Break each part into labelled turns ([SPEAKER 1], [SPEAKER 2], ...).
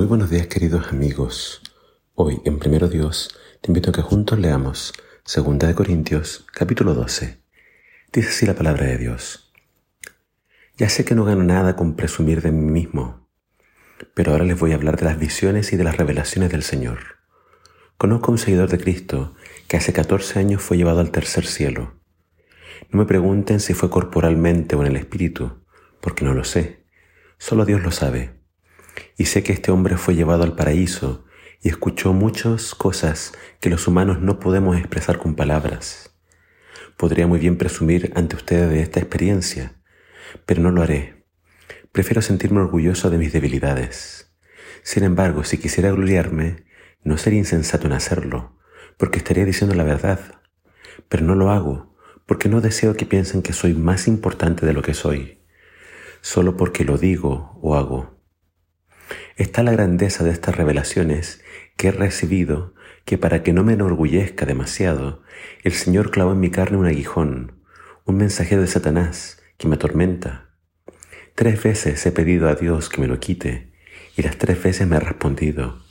[SPEAKER 1] Muy buenos días queridos amigos. Hoy en Primero Dios te invito a que juntos leamos 2 de Corintios capítulo 12. Dice así la palabra de Dios. Ya sé que no gano nada con presumir de mí mismo, pero ahora les voy a hablar de las visiones y de las revelaciones del Señor. Conozco a un seguidor de Cristo que hace 14 años fue llevado al tercer cielo. No me pregunten si fue corporalmente o en el espíritu, porque no lo sé. Solo Dios lo sabe y sé que este hombre fue llevado al paraíso y escuchó muchas cosas que los humanos no podemos expresar con palabras. Podría muy bien presumir ante ustedes de esta experiencia, pero no lo haré. Prefiero sentirme orgulloso de mis debilidades. Sin embargo, si quisiera gloriarme, no sería insensato en hacerlo, porque estaría diciendo la verdad. Pero no lo hago, porque no deseo que piensen que soy más importante de lo que soy, solo porque lo digo o hago. Está la grandeza de estas revelaciones que he recibido que para que no me enorgullezca demasiado, el Señor clavó en mi carne un aguijón, un mensajero de Satanás que me atormenta. Tres veces he pedido a Dios que me lo quite y las tres veces me ha respondido,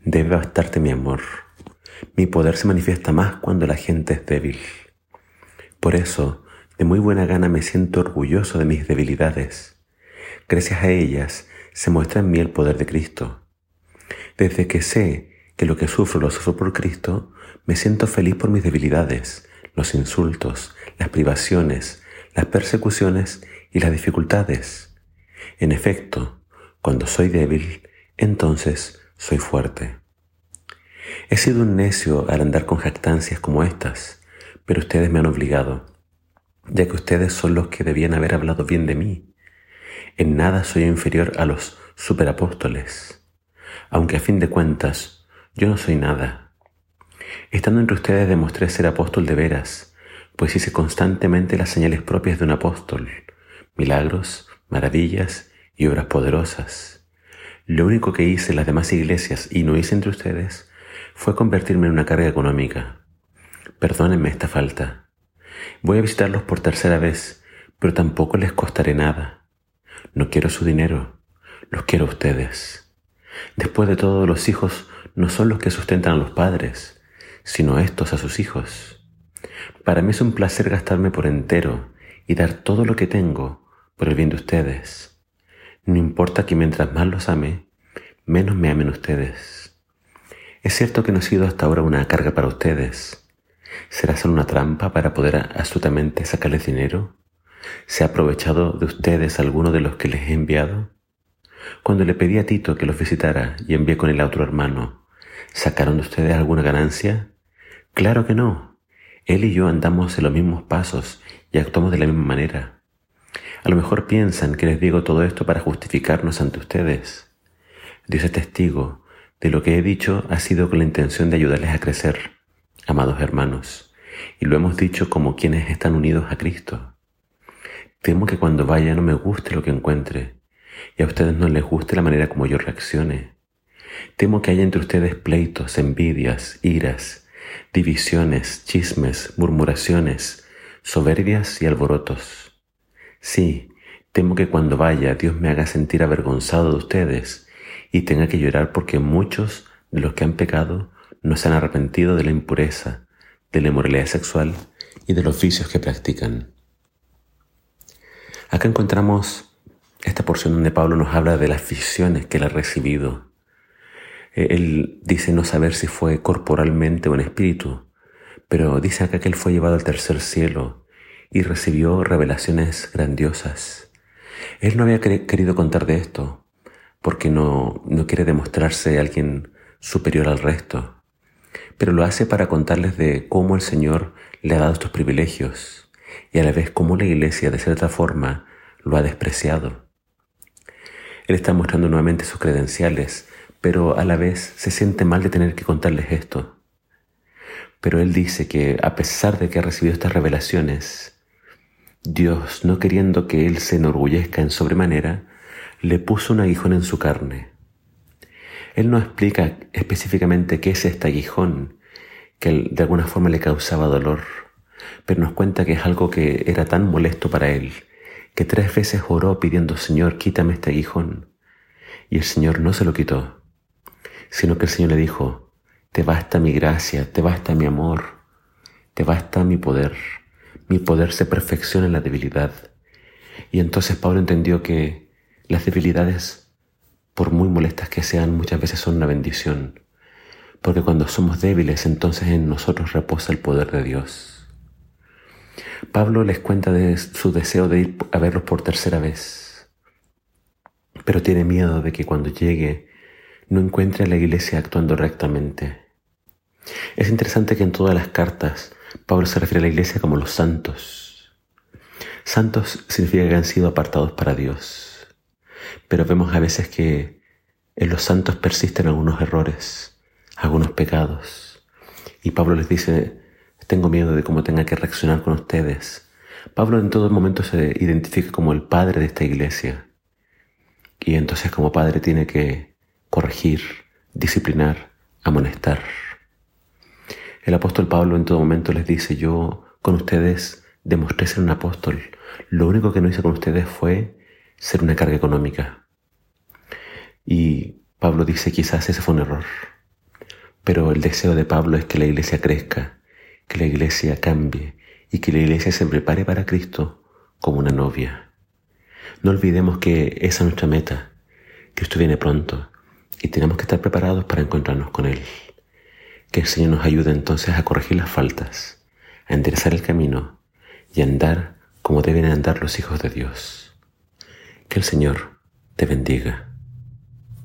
[SPEAKER 1] debe bastarte mi amor. Mi poder se manifiesta más cuando la gente es débil. Por eso, de muy buena gana me siento orgulloso de mis debilidades. Gracias a ellas se muestra en mí el poder de Cristo. Desde que sé que lo que sufro lo sufro por Cristo, me siento feliz por mis debilidades, los insultos, las privaciones, las persecuciones y las dificultades. En efecto, cuando soy débil, entonces soy fuerte. He sido un necio al andar con jactancias como estas, pero ustedes me han obligado, ya que ustedes son los que debían haber hablado bien de mí. En nada soy inferior a los superapóstoles, aunque a fin de cuentas yo no soy nada. Estando entre ustedes demostré ser apóstol de veras, pues hice constantemente las señales propias de un apóstol, milagros, maravillas y obras poderosas. Lo único que hice en las demás iglesias y no hice entre ustedes fue convertirme en una carga económica. Perdónenme esta falta. Voy a visitarlos por tercera vez, pero tampoco les costaré nada. No quiero su dinero, los quiero a ustedes. Después de todo, los hijos no son los que sustentan a los padres, sino estos a sus hijos. Para mí es un placer gastarme por entero y dar todo lo que tengo por el bien de ustedes. No importa que mientras más los ame, menos me amen ustedes. Es cierto que no he sido hasta ahora una carga para ustedes. ¿Será solo una trampa para poder absolutamente sacarles dinero? ¿Se ha aprovechado de ustedes alguno de los que les he enviado? Cuando le pedí a Tito que los visitara y envié con el otro hermano, ¿sacaron de ustedes alguna ganancia? Claro que no. Él y yo andamos en los mismos pasos y actuamos de la misma manera. A lo mejor piensan que les digo todo esto para justificarnos ante ustedes. Dios es testigo de lo que he dicho ha sido con la intención de ayudarles a crecer, amados hermanos, y lo hemos dicho como quienes están unidos a Cristo. Temo que cuando vaya no me guste lo que encuentre y a ustedes no les guste la manera como yo reaccione. Temo que haya entre ustedes pleitos, envidias, iras, divisiones, chismes, murmuraciones, soberbias y alborotos. Sí, temo que cuando vaya Dios me haga sentir avergonzado de ustedes y tenga que llorar porque muchos de los que han pecado no se han arrepentido de la impureza, de la inmoralidad sexual y de los vicios que practican. Acá encontramos esta porción donde Pablo nos habla de las visiones que él ha recibido. Eh, él dice no saber si fue corporalmente o en espíritu, pero dice acá que él fue llevado al tercer cielo y recibió revelaciones grandiosas. Él no había querido contar de esto porque no, no quiere demostrarse alguien superior al resto, pero lo hace para contarles de cómo el Señor le ha dado estos privilegios y a la vez cómo la iglesia de cierta forma lo ha despreciado. Él está mostrando nuevamente sus credenciales, pero a la vez se siente mal de tener que contarles esto. Pero él dice que a pesar de que ha recibido estas revelaciones, Dios, no queriendo que él se enorgullezca en sobremanera, le puso un aguijón en su carne. Él no explica específicamente qué es este aguijón que de alguna forma le causaba dolor pero nos cuenta que es algo que era tan molesto para él, que tres veces oró pidiendo, Señor, quítame este aguijón. Y el Señor no se lo quitó, sino que el Señor le dijo, te basta mi gracia, te basta mi amor, te basta mi poder. Mi poder se perfecciona en la debilidad. Y entonces Pablo entendió que las debilidades, por muy molestas que sean, muchas veces son una bendición. Porque cuando somos débiles, entonces en nosotros reposa el poder de Dios. Pablo les cuenta de su deseo de ir a verlos por tercera vez, pero tiene miedo de que cuando llegue no encuentre a la iglesia actuando rectamente. Es interesante que en todas las cartas Pablo se refiere a la iglesia como los santos. Santos significa que han sido apartados para Dios, pero vemos a veces que en los santos persisten algunos errores, algunos pecados. Y Pablo les dice, tengo miedo de cómo tenga que reaccionar con ustedes. Pablo en todo momento se identifica como el padre de esta iglesia. Y entonces como padre tiene que corregir, disciplinar, amonestar. El apóstol Pablo en todo momento les dice, yo con ustedes demostré ser un apóstol. Lo único que no hice con ustedes fue ser una carga económica. Y Pablo dice, quizás ese fue un error. Pero el deseo de Pablo es que la iglesia crezca, que la iglesia cambie y que la iglesia se prepare para Cristo como una novia. No olvidemos que esa es nuestra meta. Cristo viene pronto y tenemos que estar preparados para encontrarnos con Él. Que el Señor nos ayude entonces a corregir las faltas, a enderezar el camino y a andar como deben andar los hijos de Dios. Que el Señor te bendiga.